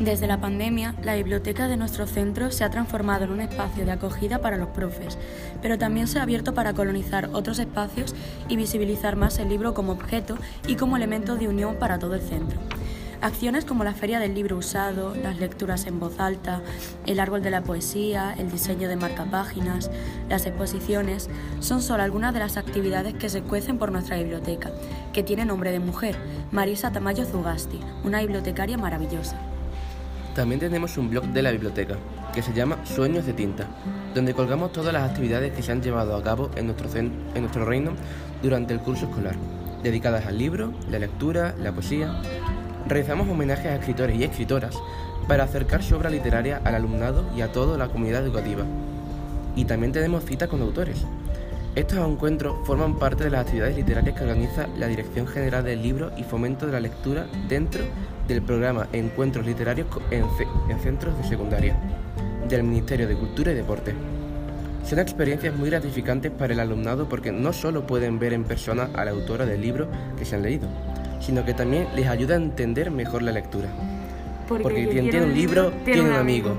Desde la pandemia, la biblioteca de nuestro centro se ha transformado en un espacio de acogida para los profes, pero también se ha abierto para colonizar otros espacios y visibilizar más el libro como objeto y como elemento de unión para todo el centro. Acciones como la Feria del Libro Usado, las lecturas en voz alta, el Árbol de la Poesía, el diseño de marcapáginas, las exposiciones, son solo algunas de las actividades que se cuecen por nuestra biblioteca, que tiene nombre de mujer, Marisa Tamayo Zugasti, una bibliotecaria maravillosa. También tenemos un blog de la biblioteca, que se llama Sueños de Tinta, donde colgamos todas las actividades que se han llevado a cabo en nuestro, en nuestro reino durante el curso escolar, dedicadas al libro, la lectura, la poesía. Realizamos homenajes a escritores y escritoras para acercar su obra literaria al alumnado y a toda la comunidad educativa. Y también tenemos citas con autores. Estos encuentros forman parte de las actividades literarias que organiza la Dirección General del Libro y Fomento de la Lectura dentro del programa Encuentros Literarios en, Centros de Secundaria del Ministerio de Cultura y Deporte. Son experiencias muy gratificantes para el alumnado porque no solo pueden ver en persona a la autora del libro que se han leído, sino que también les ayuda a entender mejor la lectura. Porque, quien tiene un libro, tiene un amigo.